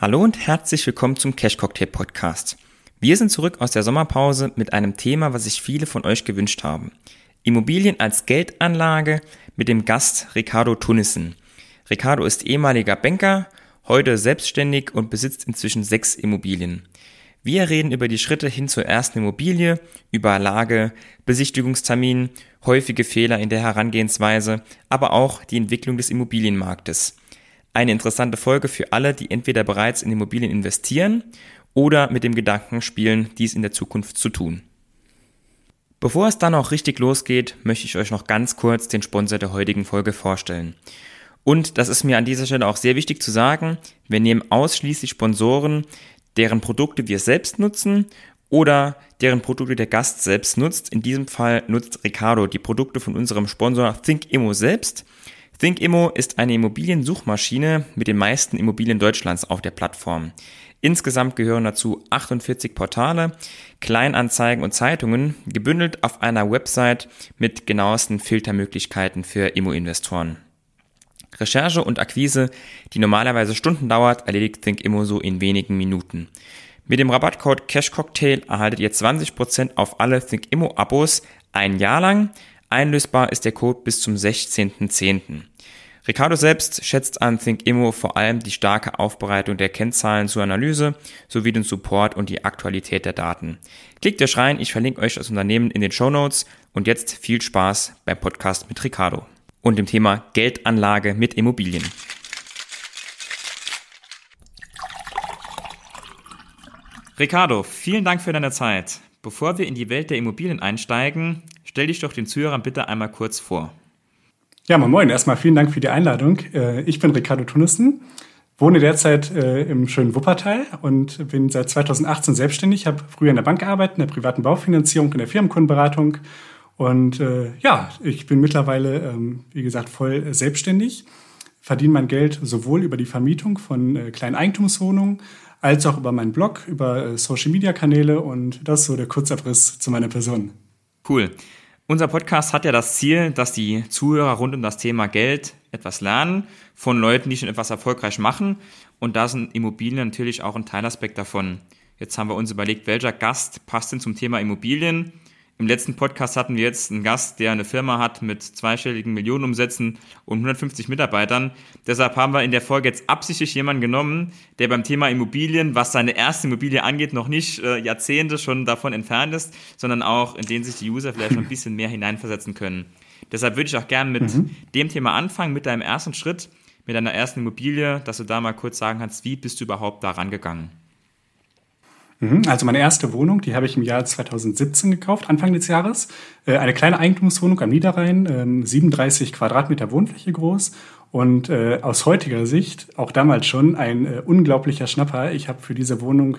Hallo und herzlich willkommen zum Cash Cocktail Podcast. Wir sind zurück aus der Sommerpause mit einem Thema, was sich viele von euch gewünscht haben. Immobilien als Geldanlage mit dem Gast Ricardo Tunnissen. Ricardo ist ehemaliger Banker, heute selbstständig und besitzt inzwischen sechs Immobilien. Wir reden über die Schritte hin zur ersten Immobilie, über Lage, Besichtigungstermin, häufige Fehler in der Herangehensweise, aber auch die Entwicklung des Immobilienmarktes. Eine interessante Folge für alle, die entweder bereits in Immobilien investieren oder mit dem Gedanken spielen, dies in der Zukunft zu tun. Bevor es dann auch richtig losgeht, möchte ich euch noch ganz kurz den Sponsor der heutigen Folge vorstellen. Und das ist mir an dieser Stelle auch sehr wichtig zu sagen, wir nehmen ausschließlich Sponsoren, deren Produkte wir selbst nutzen oder deren Produkte der Gast selbst nutzt. In diesem Fall nutzt Ricardo die Produkte von unserem Sponsor ThinkImmo selbst. ThinkImmo ist eine Immobiliensuchmaschine mit den meisten Immobilien Deutschlands auf der Plattform. Insgesamt gehören dazu 48 Portale, Kleinanzeigen und Zeitungen, gebündelt auf einer Website mit genauesten Filtermöglichkeiten für Immo-Investoren. Recherche und Akquise, die normalerweise Stunden dauert, erledigt ThinkImmo so in wenigen Minuten. Mit dem Rabattcode CashCocktail erhaltet ihr 20% auf alle ThinkImmo-Abos ein Jahr lang. Einlösbar ist der Code bis zum 16.10. Ricardo selbst schätzt an ThinkImmo vor allem die starke Aufbereitung der Kennzahlen zur Analyse sowie den Support und die Aktualität der Daten. Klickt euch rein, ich verlinke euch das Unternehmen in den Show Notes und jetzt viel Spaß beim Podcast mit Ricardo und dem Thema Geldanlage mit Immobilien. Ricardo, vielen Dank für deine Zeit. Bevor wir in die Welt der Immobilien einsteigen, stell dich doch den Zuhörern bitte einmal kurz vor. Ja, moin moin. Erstmal vielen Dank für die Einladung. Äh, ich bin Ricardo Tunnissen, wohne derzeit äh, im schönen Wuppertal und bin seit 2018 selbstständig, habe früher in der Bank gearbeitet, in der privaten Baufinanzierung, in der Firmenkundenberatung und äh, ja, ich bin mittlerweile, ähm, wie gesagt, voll selbstständig, verdiene mein Geld sowohl über die Vermietung von kleinen Eigentumswohnungen als auch über meinen Blog, über Social-Media-Kanäle und das ist so der Kurzabriss zu meiner Person. Cool. Unser Podcast hat ja das Ziel, dass die Zuhörer rund um das Thema Geld etwas lernen von Leuten, die schon etwas erfolgreich machen. Und da sind Immobilien natürlich auch ein Teilaspekt davon. Jetzt haben wir uns überlegt, welcher Gast passt denn zum Thema Immobilien? Im letzten Podcast hatten wir jetzt einen Gast, der eine Firma hat mit zweistelligen Millionenumsätzen und 150 Mitarbeitern. Deshalb haben wir in der Folge jetzt absichtlich jemanden genommen, der beim Thema Immobilien, was seine erste Immobilie angeht, noch nicht äh, Jahrzehnte schon davon entfernt ist, sondern auch in den sich die User vielleicht noch ein bisschen mehr hineinversetzen können. Deshalb würde ich auch gerne mit mhm. dem Thema anfangen, mit deinem ersten Schritt, mit deiner ersten Immobilie, dass du da mal kurz sagen kannst, wie bist du überhaupt da rangegangen? Mhm. Also meine erste Wohnung, die habe ich im Jahr 2017 gekauft, Anfang des Jahres. Äh, eine kleine Eigentumswohnung am Niederrhein, 37 ähm, Quadratmeter Wohnfläche groß und äh, aus heutiger Sicht, auch damals schon, ein äh, unglaublicher Schnapper. Ich habe für diese Wohnung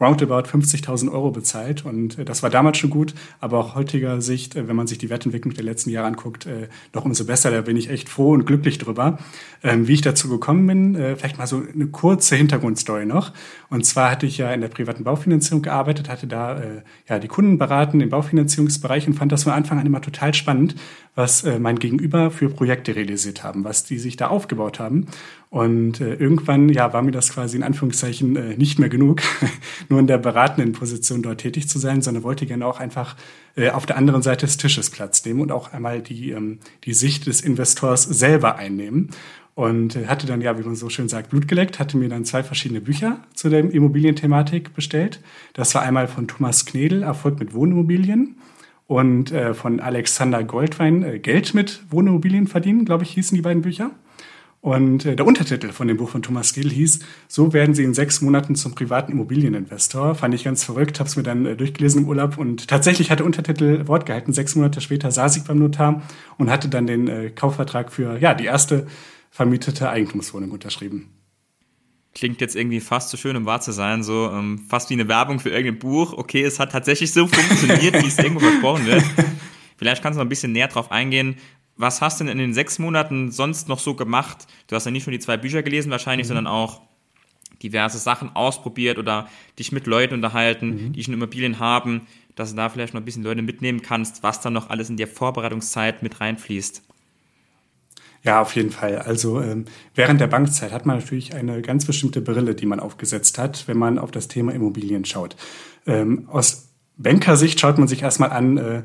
roundabout 50.000 Euro bezahlt und äh, das war damals schon gut, aber auch heutiger Sicht, äh, wenn man sich die Wertentwicklung der letzten Jahre anguckt, äh, noch umso besser. Da bin ich echt froh und glücklich drüber. Ähm, wie ich dazu gekommen bin, vielleicht mal so eine kurze Hintergrundstory noch. Und zwar hatte ich ja in der privaten Baufinanzierung gearbeitet, hatte da ja die Kunden beraten im Baufinanzierungsbereich und fand das von Anfang an immer total spannend, was mein Gegenüber für Projekte realisiert haben, was die sich da aufgebaut haben. Und äh, irgendwann, ja, war mir das quasi in Anführungszeichen äh, nicht mehr genug, nur in der beratenden Position dort tätig zu sein, sondern wollte gerne auch einfach äh, auf der anderen Seite des Tisches Platz nehmen und auch einmal die, ähm, die Sicht des Investors selber einnehmen. Und äh, hatte dann, ja, wie man so schön sagt, Blut geleckt, hatte mir dann zwei verschiedene Bücher zu der Immobilienthematik bestellt. Das war einmal von Thomas Knedel, Erfolg mit Wohnimmobilien und äh, von Alexander Goldwein äh, Geld mit Wohnimmobilien verdienen, glaube ich, hießen die beiden Bücher. Und äh, der Untertitel von dem Buch von Thomas Gill hieß, so werden Sie in sechs Monaten zum privaten Immobilieninvestor. Fand ich ganz verrückt, habe es mir dann äh, durchgelesen im Urlaub und tatsächlich hat der Untertitel Wort gehalten. Sechs Monate später saß ich beim Notar und hatte dann den äh, Kaufvertrag für ja die erste vermietete Eigentumswohnung unterschrieben. Klingt jetzt irgendwie fast zu so schön, um wahr zu sein, so ähm, fast wie eine Werbung für irgendein Buch. Okay, es hat tatsächlich so funktioniert, wie es irgendwo versprochen wird. Vielleicht kannst du noch ein bisschen näher drauf eingehen. Was hast du denn in den sechs Monaten sonst noch so gemacht? Du hast ja nicht nur die zwei Bücher gelesen wahrscheinlich, mhm. sondern auch diverse Sachen ausprobiert oder dich mit Leuten unterhalten, mhm. die schon Immobilien haben, dass du da vielleicht noch ein bisschen Leute mitnehmen kannst, was dann noch alles in der Vorbereitungszeit mit reinfließt. Ja, auf jeden Fall. Also ähm, während der Bankzeit hat man natürlich eine ganz bestimmte Brille, die man aufgesetzt hat, wenn man auf das Thema Immobilien schaut. Ähm, aus Bankersicht schaut man sich erstmal an, äh,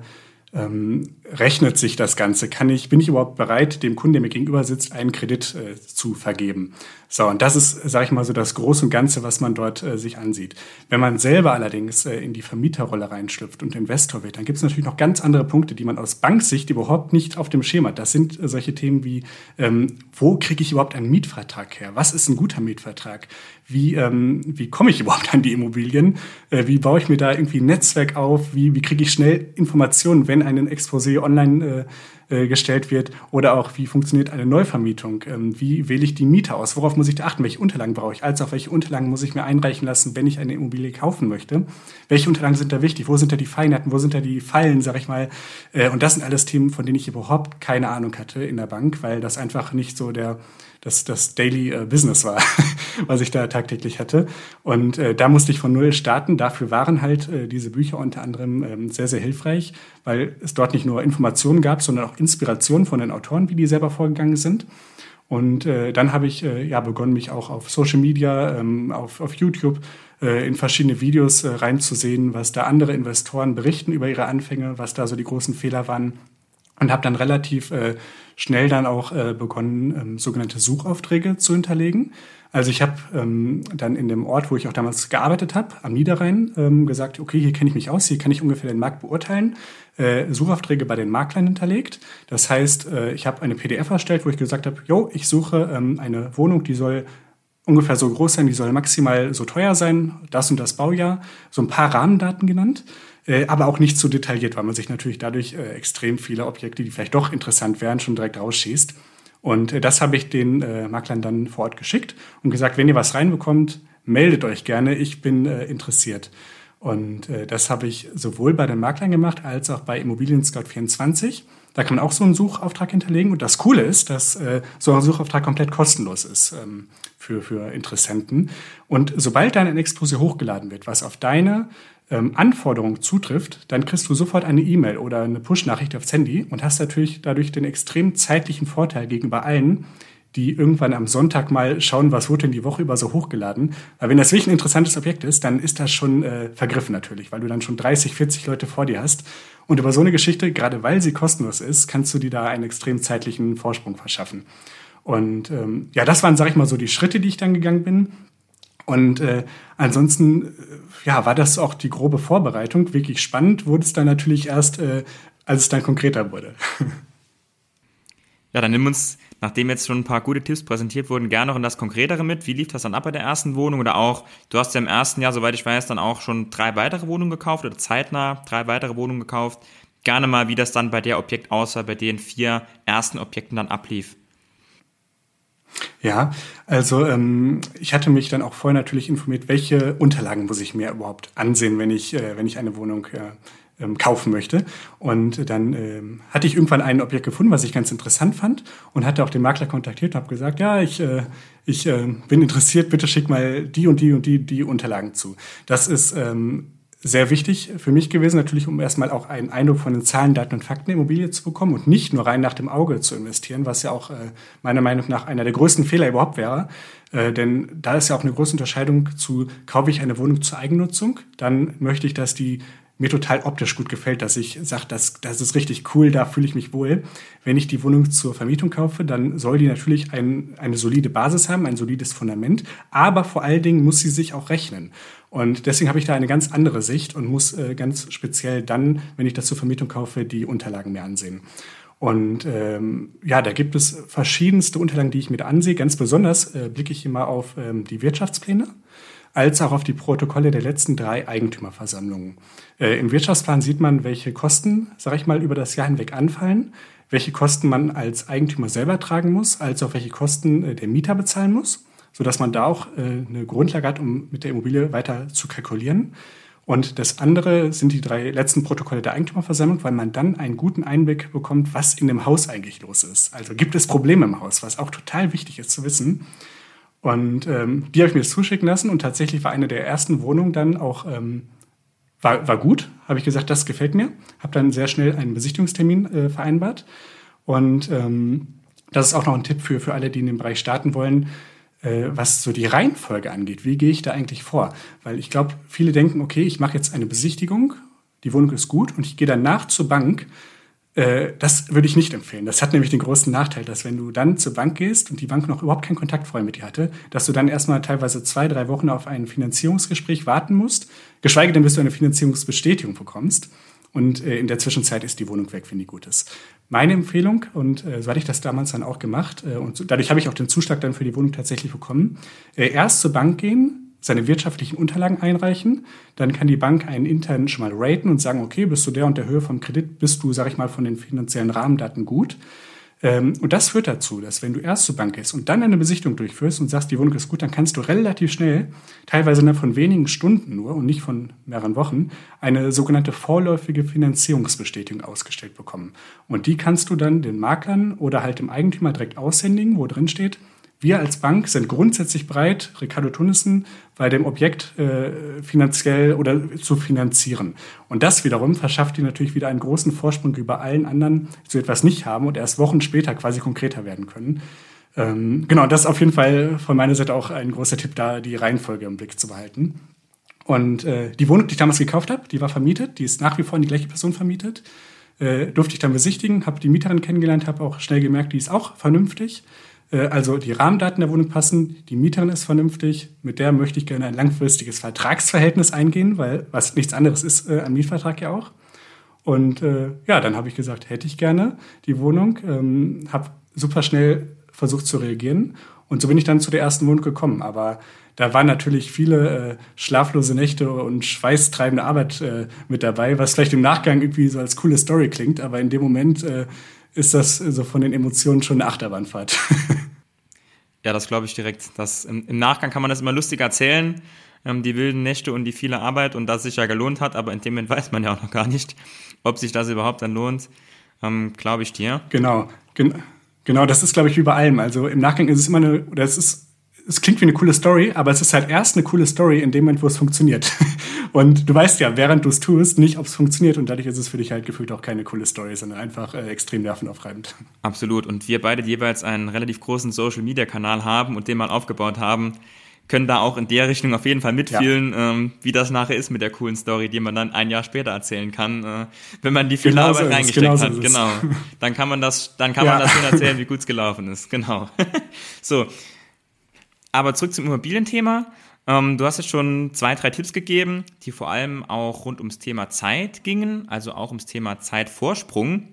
ähm, rechnet sich das Ganze? Kann ich, bin ich überhaupt bereit, dem Kunden, der mir gegenüber sitzt, einen Kredit äh, zu vergeben? So, und das ist, sage ich mal, so das Große und Ganze, was man dort äh, sich ansieht. Wenn man selber allerdings äh, in die Vermieterrolle reinschlüpft und Investor wird, dann gibt es natürlich noch ganz andere Punkte, die man aus Banksicht überhaupt nicht auf dem Schema hat. Das sind äh, solche Themen wie, ähm, wo kriege ich überhaupt einen Mietvertrag her? Was ist ein guter Mietvertrag? Wie, ähm, wie komme ich überhaupt an die Immobilien? Äh, wie baue ich mir da irgendwie ein Netzwerk auf? Wie, wie kriege ich schnell Informationen, wenn ein Exposé online äh, gestellt wird? Oder auch, wie funktioniert eine Neuvermietung? Ähm, wie wähle ich die Mieter aus? Worauf muss ich da achten? Welche Unterlagen brauche ich? Als auch welche Unterlagen muss ich mir einreichen lassen, wenn ich eine Immobilie kaufen möchte? Welche Unterlagen sind da wichtig? Wo sind da die Feinheiten? Wo sind da die Fallen, sag ich mal? Äh, und das sind alles Themen, von denen ich überhaupt keine Ahnung hatte in der Bank, weil das einfach nicht so der das, das Daily äh, Business war, was ich da tagtäglich hatte. Und äh, da musste ich von null starten. Dafür waren halt äh, diese Bücher unter anderem ähm, sehr, sehr hilfreich, weil es dort nicht nur Informationen gab, sondern auch Inspirationen von den Autoren, wie die selber vorgegangen sind. Und äh, dann habe ich äh, ja begonnen, mich auch auf Social Media, ähm, auf, auf YouTube äh, in verschiedene Videos äh, reinzusehen, was da andere Investoren berichten über ihre Anfänge, was da so die großen Fehler waren. Und habe dann relativ äh, schnell dann auch äh, begonnen, ähm, sogenannte Suchaufträge zu hinterlegen. Also ich habe ähm, dann in dem Ort, wo ich auch damals gearbeitet habe, am Niederrhein, ähm, gesagt, okay, hier kenne ich mich aus, hier kann ich ungefähr den Markt beurteilen, äh, Suchaufträge bei den Maklern hinterlegt. Das heißt, äh, ich habe eine PDF erstellt, wo ich gesagt habe, jo, ich suche ähm, eine Wohnung, die soll ungefähr so groß sein, die soll maximal so teuer sein, das und das Baujahr, so ein paar Rahmendaten genannt äh, aber auch nicht zu detailliert, weil man sich natürlich dadurch äh, extrem viele Objekte, die vielleicht doch interessant wären, schon direkt rausschießt. Und äh, das habe ich den äh, Maklern dann vor Ort geschickt und gesagt, wenn ihr was reinbekommt, meldet euch gerne, ich bin äh, interessiert. Und das habe ich sowohl bei den Maklern gemacht als auch bei Immobilien Scout 24. Da kann man auch so einen Suchauftrag hinterlegen. Und das Coole ist, dass äh, so ein Suchauftrag komplett kostenlos ist ähm, für, für Interessenten. Und sobald dann ein Exposé hochgeladen wird, was auf deine ähm, Anforderung zutrifft, dann kriegst du sofort eine E-Mail oder eine Push-Nachricht aufs Handy und hast natürlich dadurch den extrem zeitlichen Vorteil gegenüber allen, die irgendwann am Sonntag mal schauen, was wurde denn die Woche über so hochgeladen. Weil wenn das wirklich ein interessantes Objekt ist, dann ist das schon äh, vergriffen natürlich, weil du dann schon 30, 40 Leute vor dir hast. Und über so eine Geschichte, gerade weil sie kostenlos ist, kannst du dir da einen extrem zeitlichen Vorsprung verschaffen. Und ähm, ja, das waren, sag ich mal, so die Schritte, die ich dann gegangen bin. Und äh, ansonsten, äh, ja, war das auch die grobe Vorbereitung. Wirklich spannend wurde es dann natürlich erst, äh, als es dann konkreter wurde. Ja, dann nimm uns, nachdem jetzt schon ein paar gute Tipps präsentiert wurden, gerne noch in das Konkretere mit. Wie lief das dann ab bei der ersten Wohnung? Oder auch, du hast ja im ersten Jahr, soweit ich weiß, dann auch schon drei weitere Wohnungen gekauft oder zeitnah drei weitere Wohnungen gekauft. Gerne mal, wie das dann bei der Objekt aussah, bei den vier ersten Objekten dann ablief. Ja, also ähm, ich hatte mich dann auch vorher natürlich informiert, welche Unterlagen muss ich mir überhaupt ansehen, wenn ich, äh, wenn ich eine Wohnung äh, ähm, kaufen möchte. Und dann ähm, hatte ich irgendwann ein Objekt gefunden, was ich ganz interessant fand und hatte auch den Makler kontaktiert und habe gesagt, ja, ich, äh, ich äh, bin interessiert, bitte schick mal die und die und die, die Unterlagen zu. Das ist ähm, sehr wichtig für mich gewesen, natürlich, um erstmal auch einen Eindruck von den Zahlen, Daten und Fakten der Immobilie zu bekommen und nicht nur rein nach dem Auge zu investieren, was ja auch äh, meiner Meinung nach einer der größten Fehler überhaupt wäre. Äh, denn da ist ja auch eine große Unterscheidung zu, kaufe ich eine Wohnung zur Eigennutzung, dann möchte ich, dass die mir total optisch gut gefällt, dass ich sage, das, das ist richtig cool, da fühle ich mich wohl. Wenn ich die Wohnung zur Vermietung kaufe, dann soll die natürlich ein, eine solide Basis haben, ein solides Fundament, aber vor allen Dingen muss sie sich auch rechnen. Und deswegen habe ich da eine ganz andere Sicht und muss äh, ganz speziell dann, wenn ich das zur Vermietung kaufe, die Unterlagen mir ansehen. Und ähm, ja, da gibt es verschiedenste Unterlagen, die ich mir ansehe. Ganz besonders äh, blicke ich immer auf ähm, die Wirtschaftspläne als auch auf die Protokolle der letzten drei Eigentümerversammlungen. Äh, Im Wirtschaftsplan sieht man, welche Kosten, sage ich mal, über das Jahr hinweg anfallen, welche Kosten man als Eigentümer selber tragen muss, als auch welche Kosten äh, der Mieter bezahlen muss sodass man da auch äh, eine Grundlage hat, um mit der Immobilie weiter zu kalkulieren. Und das andere sind die drei letzten Protokolle der Eigentümerversammlung, weil man dann einen guten Einblick bekommt, was in dem Haus eigentlich los ist. Also gibt es Probleme im Haus, was auch total wichtig ist zu wissen. Und ähm, die habe ich mir zuschicken lassen und tatsächlich war eine der ersten Wohnungen dann auch ähm, war, war gut. Habe ich gesagt, das gefällt mir. Habe dann sehr schnell einen Besichtigungstermin äh, vereinbart und ähm, Das ist auch noch ein Tipp für, für alle, die in dem Bereich starten wollen, was so die Reihenfolge angeht. Wie gehe ich da eigentlich vor? Weil ich glaube, viele denken, okay, ich mache jetzt eine Besichtigung, die Wohnung ist gut und ich gehe danach zur Bank äh, das würde ich nicht empfehlen. Das hat nämlich den großen Nachteil, dass wenn du dann zur Bank gehst und die Bank noch überhaupt keinen Kontakt vorher mit dir hatte, dass du dann erstmal teilweise zwei, drei Wochen auf ein Finanzierungsgespräch warten musst, geschweige denn, bis du eine Finanzierungsbestätigung bekommst. Und äh, in der Zwischenzeit ist die Wohnung weg, wenn die gut ist. Meine Empfehlung, und äh, so hatte ich das damals dann auch gemacht, äh, und so, dadurch habe ich auch den Zuschlag dann für die Wohnung tatsächlich bekommen, äh, erst zur Bank gehen, seine wirtschaftlichen Unterlagen einreichen. Dann kann die Bank einen intern schon mal raten und sagen, okay, bist du der und der Höhe vom Kredit, bist du, sag ich mal, von den finanziellen Rahmendaten gut. Ähm, und das führt dazu, dass wenn du erst zur Bank gehst und dann eine Besichtigung durchführst und sagst, die Wohnung ist gut, dann kannst du relativ schnell, teilweise innerhalb von wenigen Stunden nur und nicht von mehreren Wochen, eine sogenannte vorläufige Finanzierungsbestätigung ausgestellt bekommen. Und die kannst du dann den Maklern oder halt dem Eigentümer direkt aushändigen, wo drin steht, wir als Bank sind grundsätzlich bereit, Ricardo Tunnissen bei dem Objekt äh, finanziell oder zu finanzieren. Und das wiederum verschafft dir natürlich wieder einen großen Vorsprung über allen anderen, die so etwas nicht haben und erst Wochen später quasi konkreter werden können. Ähm, genau, das ist auf jeden Fall von meiner Seite auch ein großer Tipp, da die Reihenfolge im Blick zu behalten. Und äh, die Wohnung, die ich damals gekauft habe, die war vermietet, die ist nach wie vor an die gleiche Person vermietet. Äh, durfte ich dann besichtigen, habe die Mieterin kennengelernt, habe auch schnell gemerkt, die ist auch vernünftig. Äh, also die Rahmendaten der Wohnung passen, die Mieterin ist vernünftig, mit der möchte ich gerne ein langfristiges Vertragsverhältnis eingehen, weil was nichts anderes ist äh, am Mietvertrag ja auch. Und äh, ja, dann habe ich gesagt, hätte ich gerne die Wohnung, ähm, habe super schnell versucht zu reagieren und so bin ich dann zu der ersten Wohnung gekommen. Aber da waren natürlich viele äh, schlaflose Nächte und schweißtreibende Arbeit äh, mit dabei, was vielleicht im Nachgang irgendwie so als coole Story klingt, aber in dem Moment äh, ist das so von den Emotionen schon eine Achterbahnfahrt. ja, das glaube ich direkt. Das, im, im, Nachgang kann man das immer lustig erzählen, ähm, die wilden Nächte und die viele Arbeit und dass sich ja gelohnt hat, aber in dem Moment weiß man ja auch noch gar nicht, ob sich das überhaupt dann lohnt. Ähm, glaube ich dir. Genau, gen genau, das ist, glaube ich, wie bei allem. Also im Nachgang ist es immer eine, oder es ist es klingt wie eine coole Story, aber es ist halt erst eine coole Story in dem Moment, wo es funktioniert. Und du weißt ja, während du es tust, nicht, ob es funktioniert. Und dadurch ist es für dich halt gefühlt auch keine coole Story, sondern einfach äh, extrem nervenaufreibend. Absolut. Und wir beide jeweils einen relativ großen Social-Media-Kanal haben und den mal aufgebaut haben, können da auch in der Richtung auf jeden Fall mitfühlen, ja. ähm, wie das nachher ist mit der coolen Story, die man dann ein Jahr später erzählen kann, äh, wenn man die viel genau Arbeit so reingesteckt genau hat. Genau. Dann kann man das, dann kann ja. man das schön erzählen, wie gut es gelaufen ist. Genau. so, aber zurück zum Immobilienthema. Ähm, du hast jetzt schon zwei, drei Tipps gegeben, die vor allem auch rund ums Thema Zeit gingen, also auch ums Thema Zeitvorsprung.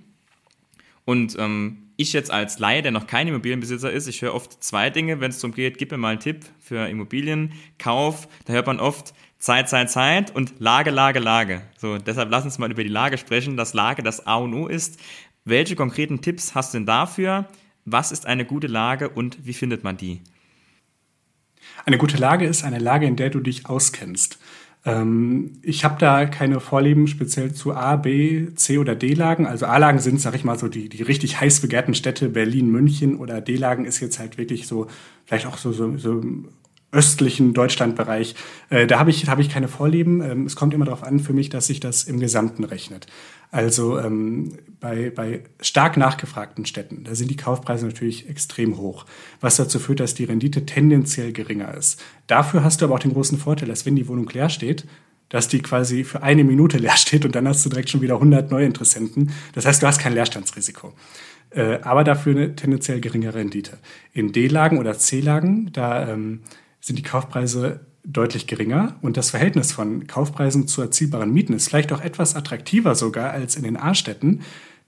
Und ähm, ich jetzt als Laie, der noch kein Immobilienbesitzer ist, ich höre oft zwei Dinge, wenn es darum geht, gib mir mal einen Tipp für Immobilienkauf. Da hört man oft Zeit, Zeit, Zeit und Lage, Lage, Lage. So, deshalb lass uns mal über die Lage sprechen, dass Lage das A und O ist. Welche konkreten Tipps hast du denn dafür? Was ist eine gute Lage und wie findet man die? Eine gute Lage ist eine Lage, in der du dich auskennst. Ähm, ich habe da keine Vorlieben speziell zu A, B, C oder D-Lagen. Also A-Lagen sind, sag ich mal, so die, die richtig heiß begehrten Städte, Berlin, München oder D-Lagen ist jetzt halt wirklich so, vielleicht auch so, so, so östlichen Deutschlandbereich. Äh, da habe ich, hab ich keine Vorlieben. Ähm, es kommt immer darauf an für mich, dass sich das im Gesamten rechnet. Also ähm, bei, bei stark nachgefragten Städten, da sind die Kaufpreise natürlich extrem hoch, was dazu führt, dass die Rendite tendenziell geringer ist. Dafür hast du aber auch den großen Vorteil, dass wenn die Wohnung leer steht, dass die quasi für eine Minute leer steht und dann hast du direkt schon wieder 100 neue Interessenten. Das heißt, du hast kein Leerstandsrisiko. Äh, aber dafür eine tendenziell geringere Rendite. In D-Lagen oder C-Lagen, da ähm, sind die Kaufpreise deutlich geringer und das Verhältnis von Kaufpreisen zu erzielbaren Mieten ist vielleicht auch etwas attraktiver sogar als in den A-Städten.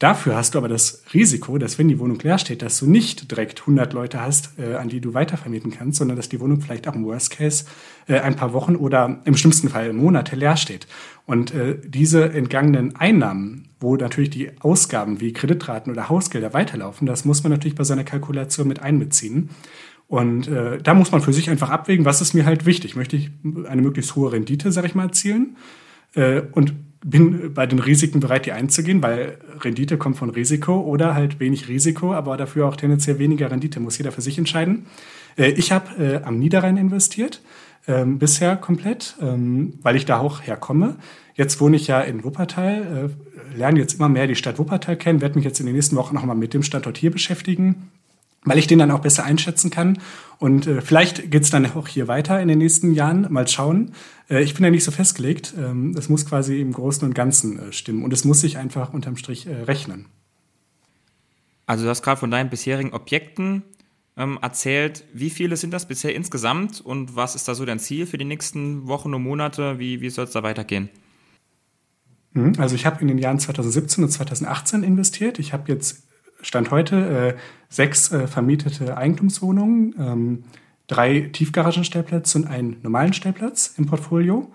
Dafür hast du aber das Risiko, dass wenn die Wohnung leer steht, dass du nicht direkt 100 Leute hast, äh, an die du weitervermieten kannst, sondern dass die Wohnung vielleicht auch im Worst Case äh, ein paar Wochen oder im schlimmsten Fall Monate leer steht. Und äh, diese entgangenen Einnahmen, wo natürlich die Ausgaben wie Kreditraten oder Hausgelder weiterlaufen, das muss man natürlich bei seiner Kalkulation mit einbeziehen. Und äh, da muss man für sich einfach abwägen, was ist mir halt wichtig. Möchte ich eine möglichst hohe Rendite, sag ich mal, erzielen? Äh, und bin bei den Risiken bereit, die einzugehen, weil Rendite kommt von Risiko oder halt wenig Risiko, aber dafür auch tendenziell weniger Rendite. Muss jeder für sich entscheiden. Äh, ich habe äh, am Niederrhein investiert, ähm, bisher komplett, ähm, weil ich da auch herkomme. Jetzt wohne ich ja in Wuppertal, äh, lerne jetzt immer mehr die Stadt Wuppertal kennen, werde mich jetzt in den nächsten Wochen nochmal mit dem Standort hier beschäftigen weil ich den dann auch besser einschätzen kann. Und äh, vielleicht geht's dann auch hier weiter in den nächsten Jahren. Mal schauen. Äh, ich bin ja nicht so festgelegt. Ähm, es muss quasi im Großen und Ganzen äh, stimmen. Und es muss sich einfach unterm Strich äh, rechnen. Also du hast gerade von deinen bisherigen Objekten ähm, erzählt. Wie viele sind das bisher insgesamt und was ist da so dein Ziel für die nächsten Wochen und Monate? Wie, wie soll es da weitergehen? Mhm. Also ich habe in den Jahren 2017 und 2018 investiert. Ich habe jetzt Stand heute äh, sechs äh, vermietete Eigentumswohnungen, ähm, drei Tiefgaragenstellplätze und einen normalen Stellplatz im Portfolio.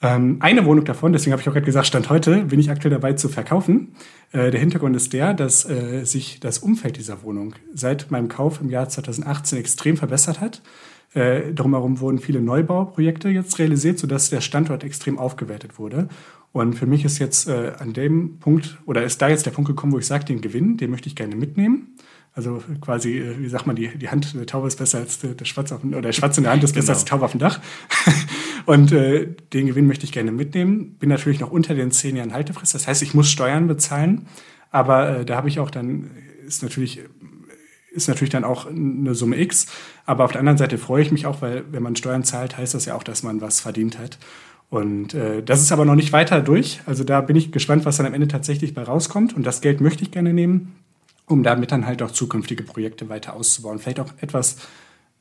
Ähm, eine Wohnung davon, deswegen habe ich auch gerade gesagt, Stand heute bin ich aktuell dabei zu verkaufen. Äh, der Hintergrund ist der, dass äh, sich das Umfeld dieser Wohnung seit meinem Kauf im Jahr 2018 extrem verbessert hat. Äh, drumherum wurden viele Neubauprojekte jetzt realisiert, sodass der Standort extrem aufgewertet wurde. Und für mich ist jetzt äh, an dem Punkt, oder ist da jetzt der Punkt gekommen, wo ich sage, den Gewinn, den möchte ich gerne mitnehmen. Also quasi, äh, wie sagt man, die, die Hand der Taube ist besser als der, der Schwarz auf dem, oder der Schwarz in der Hand ist besser genau. als die Taube auf dem Dach. und äh, den Gewinn möchte ich gerne mitnehmen. Bin natürlich noch unter den zehn Jahren Haltefrist. Das heißt, ich muss Steuern bezahlen. Aber äh, da habe ich auch dann, ist natürlich ist natürlich dann auch eine Summe X. Aber auf der anderen Seite freue ich mich auch, weil wenn man Steuern zahlt, heißt das ja auch, dass man was verdient hat. Und äh, das ist aber noch nicht weiter durch. Also da bin ich gespannt, was dann am Ende tatsächlich bei rauskommt. Und das Geld möchte ich gerne nehmen, um damit dann halt auch zukünftige Projekte weiter auszubauen. Vielleicht auch etwas,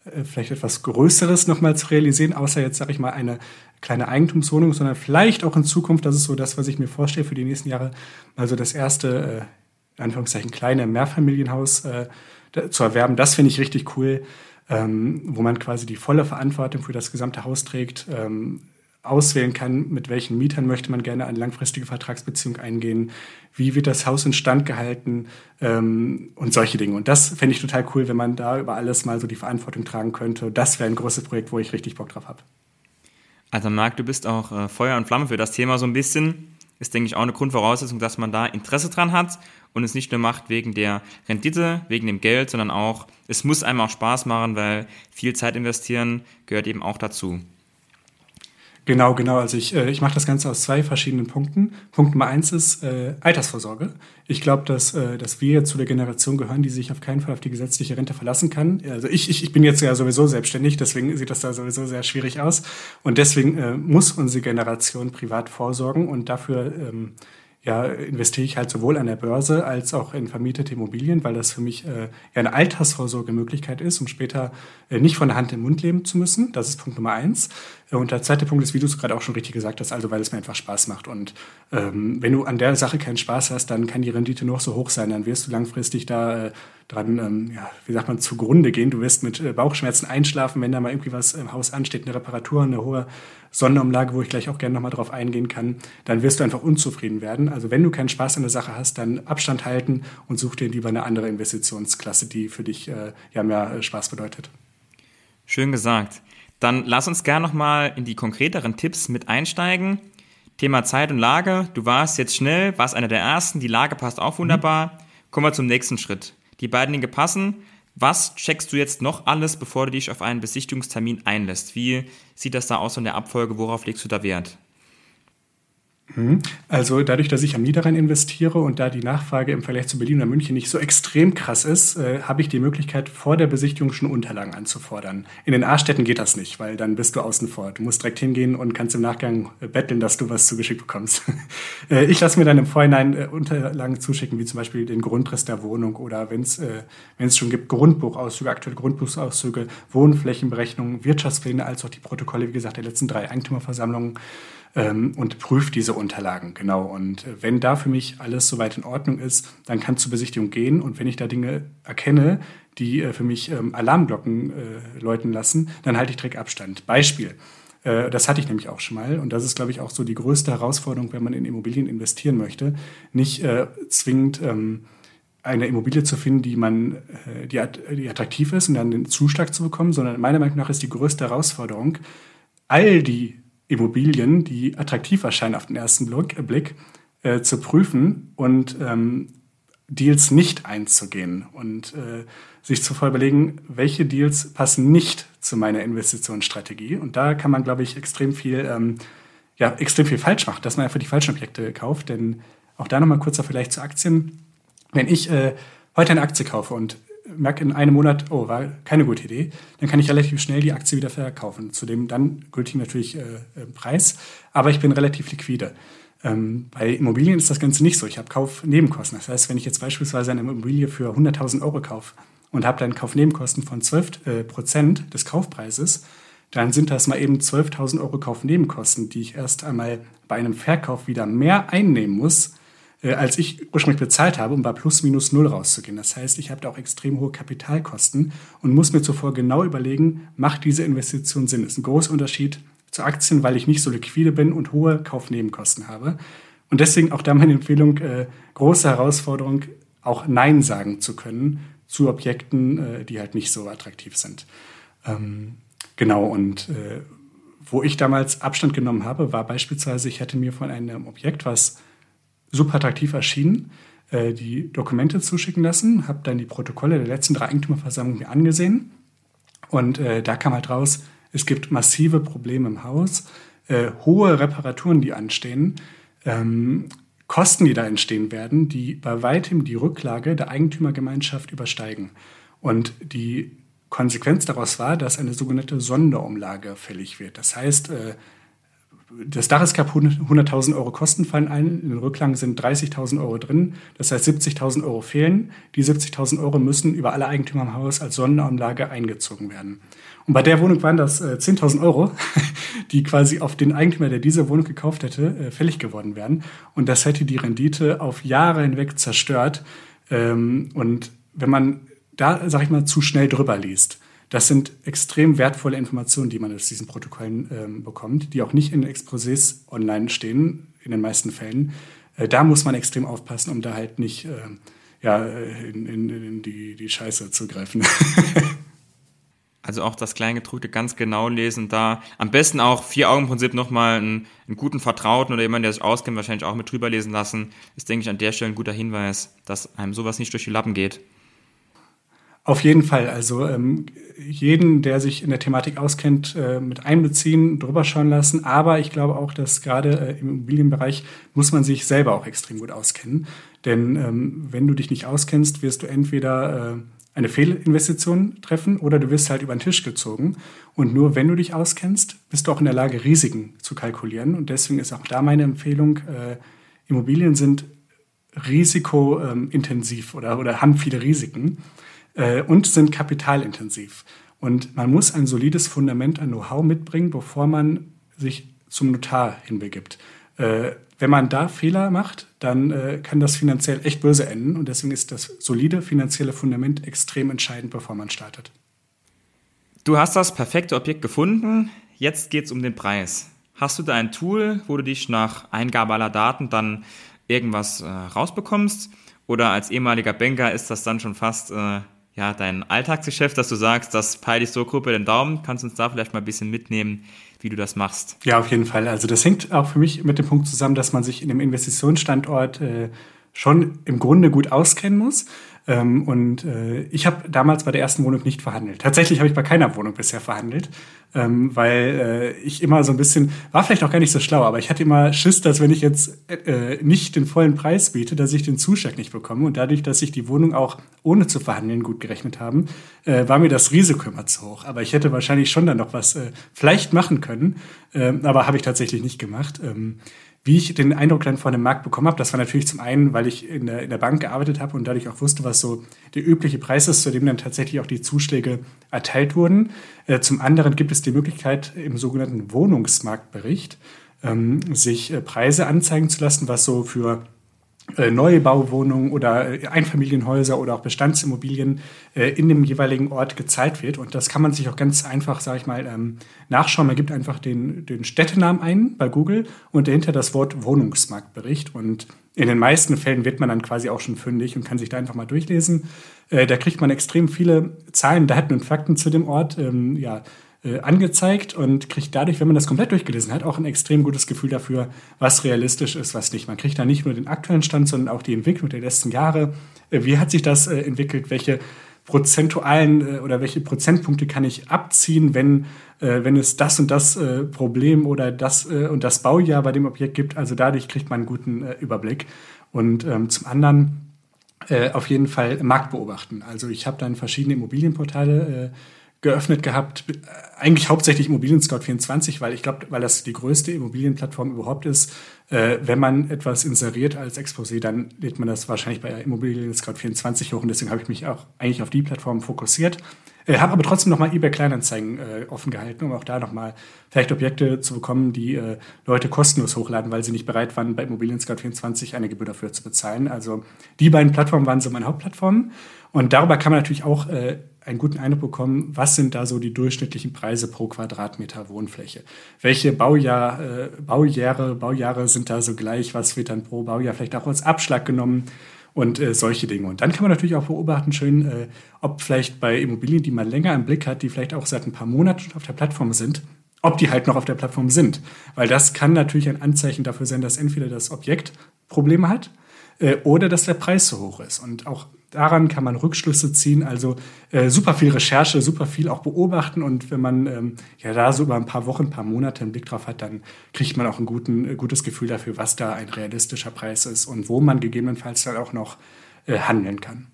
äh, vielleicht etwas Größeres nochmal zu realisieren, außer jetzt, sage ich mal, eine kleine Eigentumswohnung, sondern vielleicht auch in Zukunft, das ist so das, was ich mir vorstelle für die nächsten Jahre, also das erste, äh, in Anführungszeichen, kleine Mehrfamilienhaus äh, zu erwerben. Das finde ich richtig cool, ähm, wo man quasi die volle Verantwortung für das gesamte Haus trägt. Ähm, auswählen kann, mit welchen Mietern möchte man gerne eine langfristige Vertragsbeziehung eingehen, wie wird das Haus instand gehalten ähm, und solche Dinge. Und das fände ich total cool, wenn man da über alles mal so die Verantwortung tragen könnte. Das wäre ein großes Projekt, wo ich richtig Bock drauf habe. Also Marc, du bist auch äh, Feuer und Flamme für das Thema so ein bisschen. Ist, denke ich, auch eine Grundvoraussetzung, dass man da Interesse dran hat und es nicht nur macht wegen der Rendite, wegen dem Geld, sondern auch, es muss einem auch Spaß machen, weil viel Zeit investieren gehört eben auch dazu. Genau, genau. Also ich, äh, ich mache das Ganze aus zwei verschiedenen Punkten. Punkt Nummer eins ist äh, Altersvorsorge. Ich glaube, dass, äh, dass wir zu der Generation gehören, die sich auf keinen Fall auf die gesetzliche Rente verlassen kann. Also ich, ich, ich bin jetzt ja sowieso selbstständig, deswegen sieht das da sowieso sehr schwierig aus. Und deswegen äh, muss unsere Generation privat vorsorgen und dafür ähm, ja, investiere ich halt sowohl an der Börse als auch in vermietete Immobilien, weil das für mich äh, ja eine Altersvorsorgemöglichkeit ist, um später äh, nicht von der Hand im Mund leben zu müssen. Das ist Punkt Nummer eins. Und der zweite Punkt ist, wie du es gerade auch schon richtig gesagt hast, also weil es mir einfach Spaß macht. Und ähm, wenn du an der Sache keinen Spaß hast, dann kann die Rendite noch so hoch sein, dann wirst du langfristig da äh, dran, ähm, ja, wie sagt man, zugrunde gehen. Du wirst mit äh, Bauchschmerzen einschlafen, wenn da mal irgendwie was im Haus ansteht, eine Reparatur, eine hohe Sonderumlage, wo ich gleich auch gerne nochmal drauf eingehen kann, dann wirst du einfach unzufrieden werden. Also wenn du keinen Spaß an der Sache hast, dann Abstand halten und such dir lieber eine andere Investitionsklasse, die für dich äh, ja mehr äh, Spaß bedeutet. Schön gesagt. Dann lass uns gerne nochmal in die konkreteren Tipps mit einsteigen. Thema Zeit und Lage. Du warst jetzt schnell, warst einer der ersten. Die Lage passt auch wunderbar. Mhm. Kommen wir zum nächsten Schritt. Die beiden Dinge passen. Was checkst du jetzt noch alles, bevor du dich auf einen Besichtigungstermin einlässt? Wie sieht das da aus von der Abfolge? Worauf legst du da Wert? Mhm. Also dadurch, dass ich am Niederrhein investiere und da die Nachfrage im Vergleich zu Berlin oder München nicht so extrem krass ist, äh, habe ich die Möglichkeit, vor der Besichtigung schon Unterlagen anzufordern. In den A-Städten geht das nicht, weil dann bist du außen vor. Du musst direkt hingehen und kannst im Nachgang äh, betteln, dass du was zugeschickt bekommst. äh, ich lasse mir dann im Vorhinein äh, Unterlagen zuschicken, wie zum Beispiel den Grundriss der Wohnung oder wenn es äh, schon gibt, Grundbuchauszüge, aktuelle Grundbuchauszüge, Wohnflächenberechnungen, Wirtschaftspläne, als auch die Protokolle, wie gesagt, der letzten drei Eigentümerversammlungen ähm, und prüft diese Unterlagen, genau. Und äh, wenn da für mich alles soweit in Ordnung ist, dann kann es zur Besichtigung gehen. Und wenn ich da Dinge erkenne, die äh, für mich ähm, Alarmglocken äh, läuten lassen, dann halte ich direkt Abstand. Beispiel. Äh, das hatte ich nämlich auch schon mal. Und das ist, glaube ich, auch so die größte Herausforderung, wenn man in Immobilien investieren möchte. Nicht äh, zwingend ähm, eine Immobilie zu finden, die man, die, die attraktiv ist und dann den Zuschlag zu bekommen, sondern meiner Meinung nach ist die größte Herausforderung, all die Immobilien, die attraktiv erscheinen auf den ersten Blick, äh, zu prüfen und ähm, Deals nicht einzugehen und äh, sich zu überlegen, welche Deals passen nicht zu meiner Investitionsstrategie. Und da kann man, glaube ich, extrem viel, ähm, ja, extrem viel falsch machen, dass man einfach die falschen Objekte kauft. Denn auch da nochmal kurzer Vergleich zu Aktien. Wenn ich äh, heute eine Aktie kaufe und merke in einem Monat, oh, war keine gute Idee, dann kann ich relativ schnell die Aktie wieder verkaufen. Zu dem dann gültigen natürlich äh, äh, Preis, aber ich bin relativ liquide. Ähm, bei Immobilien ist das Ganze nicht so. Ich habe Kaufnebenkosten. Das heißt, wenn ich jetzt beispielsweise eine Immobilie für 100.000 Euro kaufe und habe dann Kaufnebenkosten von 12 äh, Prozent des Kaufpreises, dann sind das mal eben 12.000 Euro Kaufnebenkosten, die ich erst einmal bei einem Verkauf wieder mehr einnehmen muss, als ich ursprünglich bezahlt habe, um bei plus minus null rauszugehen. Das heißt, ich habe da auch extrem hohe Kapitalkosten und muss mir zuvor genau überlegen, macht diese Investition Sinn? Das ist ein großer Unterschied zu Aktien, weil ich nicht so liquide bin und hohe Kaufnebenkosten habe. Und deswegen auch da meine Empfehlung, äh, große Herausforderung, auch Nein sagen zu können zu Objekten, äh, die halt nicht so attraktiv sind. Ähm, genau, und äh, wo ich damals Abstand genommen habe, war beispielsweise, ich hätte mir von einem Objekt, was super attraktiv erschien, äh, die Dokumente zuschicken lassen, habe dann die Protokolle der letzten drei Eigentümerversammlungen mir angesehen und äh, da kam halt raus, es gibt massive Probleme im Haus, äh, hohe Reparaturen, die anstehen, ähm, Kosten, die da entstehen werden, die bei weitem die Rücklage der Eigentümergemeinschaft übersteigen. Und die Konsequenz daraus war, dass eine sogenannte Sonderumlage fällig wird. Das heißt, das Dach ist kaputt, 100.000 Euro Kosten fallen ein, in den Rücklagen sind 30.000 Euro drin, das heißt 70.000 Euro fehlen. Die 70.000 Euro müssen über alle Eigentümer im Haus als Sonderumlage eingezogen werden. Und bei der Wohnung waren das äh, 10.000 Euro, die quasi auf den Eigentümer, der diese Wohnung gekauft hätte, äh, fällig geworden wären. Und das hätte die Rendite auf Jahre hinweg zerstört. Ähm, und wenn man da, sag ich mal, zu schnell drüber liest, das sind extrem wertvolle Informationen, die man aus diesen Protokollen ähm, bekommt, die auch nicht in Exposés online stehen, in den meisten Fällen. Äh, da muss man extrem aufpassen, um da halt nicht äh, ja, in, in, in die, die Scheiße zu greifen. Also auch das Kleingedruckte ganz genau lesen, da am besten auch vier Augen-Prinzip nochmal einen, einen guten Vertrauten oder jemanden, der sich auskennt, wahrscheinlich auch mit drüber lesen lassen, ist, denke ich, an der Stelle ein guter Hinweis, dass einem sowas nicht durch die Lappen geht. Auf jeden Fall. Also ähm, jeden, der sich in der Thematik auskennt, äh, mit einbeziehen, drüber schauen lassen. Aber ich glaube auch, dass gerade äh, im Immobilienbereich muss man sich selber auch extrem gut auskennen. Denn ähm, wenn du dich nicht auskennst, wirst du entweder äh, eine Fehlinvestition treffen oder du wirst halt über den Tisch gezogen. Und nur wenn du dich auskennst, bist du auch in der Lage, Risiken zu kalkulieren. Und deswegen ist auch da meine Empfehlung, äh, Immobilien sind risikointensiv oder, oder haben viele Risiken äh, und sind kapitalintensiv. Und man muss ein solides Fundament an Know-how mitbringen, bevor man sich zum Notar hinbegibt. Äh, wenn man da Fehler macht, dann äh, kann das finanziell echt böse enden. Und deswegen ist das solide finanzielle Fundament extrem entscheidend, bevor man startet. Du hast das perfekte Objekt gefunden. Jetzt geht es um den Preis. Hast du da ein Tool, wo du dich nach Eingabe aller Daten dann irgendwas äh, rausbekommst? Oder als ehemaliger Banker ist das dann schon fast äh, ja, dein Alltagsgeschäft, dass du sagst, das peile ich so grob den Daumen? Kannst du uns da vielleicht mal ein bisschen mitnehmen, wie du das machst? Ja, auf jeden Fall. Also das hängt auch für mich mit dem Punkt zusammen, dass man sich in dem Investitionsstandort äh, schon im Grunde gut auskennen muss. Ähm, und äh, ich habe damals bei der ersten Wohnung nicht verhandelt. Tatsächlich habe ich bei keiner Wohnung bisher verhandelt, ähm, weil äh, ich immer so ein bisschen, war vielleicht auch gar nicht so schlau, aber ich hatte immer Schiss, dass wenn ich jetzt äh, nicht den vollen Preis biete, dass ich den Zuschlag nicht bekomme. Und dadurch, dass ich die Wohnung auch ohne zu verhandeln gut gerechnet haben, äh, war mir das Risiko immer zu hoch. Aber ich hätte wahrscheinlich schon dann noch was äh, vielleicht machen können, äh, aber habe ich tatsächlich nicht gemacht. Ähm, wie ich den Eindruck dann von dem Markt bekommen habe, das war natürlich zum einen, weil ich in der, in der Bank gearbeitet habe und dadurch auch wusste, was so der übliche Preis ist, zu dem dann tatsächlich auch die Zuschläge erteilt wurden. Äh, zum anderen gibt es die Möglichkeit, im sogenannten Wohnungsmarktbericht ähm, sich äh, Preise anzeigen zu lassen, was so für neue Bauwohnungen oder äh, Einfamilienhäuser oder auch Bestandsimmobilien äh, in dem jeweiligen Ort gezahlt wird. Und das kann man sich auch ganz einfach, sage ich mal, ähm, nachschauen. Man gibt einfach den, den Städtenamen ein bei Google und dahinter das Wort Wohnungsmarktbericht. Und in den meisten Fällen wird man dann quasi auch schon fündig und kann sich da einfach mal durchlesen. Da kriegt man extrem viele Zahlen, Daten und Fakten zu dem Ort. Ähm, ja, äh, angezeigt und kriegt dadurch, wenn man das komplett durchgelesen hat, auch ein extrem gutes Gefühl dafür, was realistisch ist, was nicht. Man kriegt da nicht nur den aktuellen Stand, sondern auch die Entwicklung der letzten Jahre. Äh, wie hat sich das äh, entwickelt? Welche prozentualen oder welche Prozentpunkte kann ich abziehen, wenn, wenn es das und das Problem oder das und das Baujahr bei dem Objekt gibt? Also dadurch kriegt man einen guten Überblick. Und ähm, zum anderen äh, auf jeden Fall Markt beobachten. Also ich habe dann verschiedene Immobilienportale äh, geöffnet gehabt, äh, eigentlich hauptsächlich Immobilien Scout 24, weil ich glaube, weil das die größte Immobilienplattform überhaupt ist. Äh, wenn man etwas inseriert als Exposé, dann lädt man das wahrscheinlich bei Immobilien Scout 24 hoch und deswegen habe ich mich auch eigentlich auf die Plattform fokussiert. Äh, habe aber trotzdem nochmal eBay Kleinanzeigen äh, offen gehalten, um auch da nochmal vielleicht Objekte zu bekommen, die äh, Leute kostenlos hochladen, weil sie nicht bereit waren, bei Immobilien Scout 24 eine Gebühr dafür zu bezahlen. Also die beiden Plattformen waren so meine Hauptplattformen. Und darüber kann man natürlich auch äh, einen guten Eindruck bekommen, was sind da so die durchschnittlichen Preise pro Quadratmeter Wohnfläche? Welche Baujahr, äh, Baujahre, Baujahre sind da so gleich? Was wird dann pro Baujahr vielleicht auch als Abschlag genommen? Und äh, solche Dinge. Und dann kann man natürlich auch beobachten, schön, äh, ob vielleicht bei Immobilien, die man länger im Blick hat, die vielleicht auch seit ein paar Monaten auf der Plattform sind, ob die halt noch auf der Plattform sind. Weil das kann natürlich ein Anzeichen dafür sein, dass entweder das Objekt Probleme hat äh, oder dass der Preis zu hoch ist. Und auch daran kann man Rückschlüsse ziehen. Also äh, super viel Recherche, super viel auch beobachten. Und wenn man ähm, ja da so über ein paar Wochen, ein paar Monate einen Blick drauf hat, dann kriegt man auch ein guten, äh, gutes Gefühl dafür, was da ein realistischer Preis ist und wo man gegebenenfalls dann auch noch äh, handeln kann.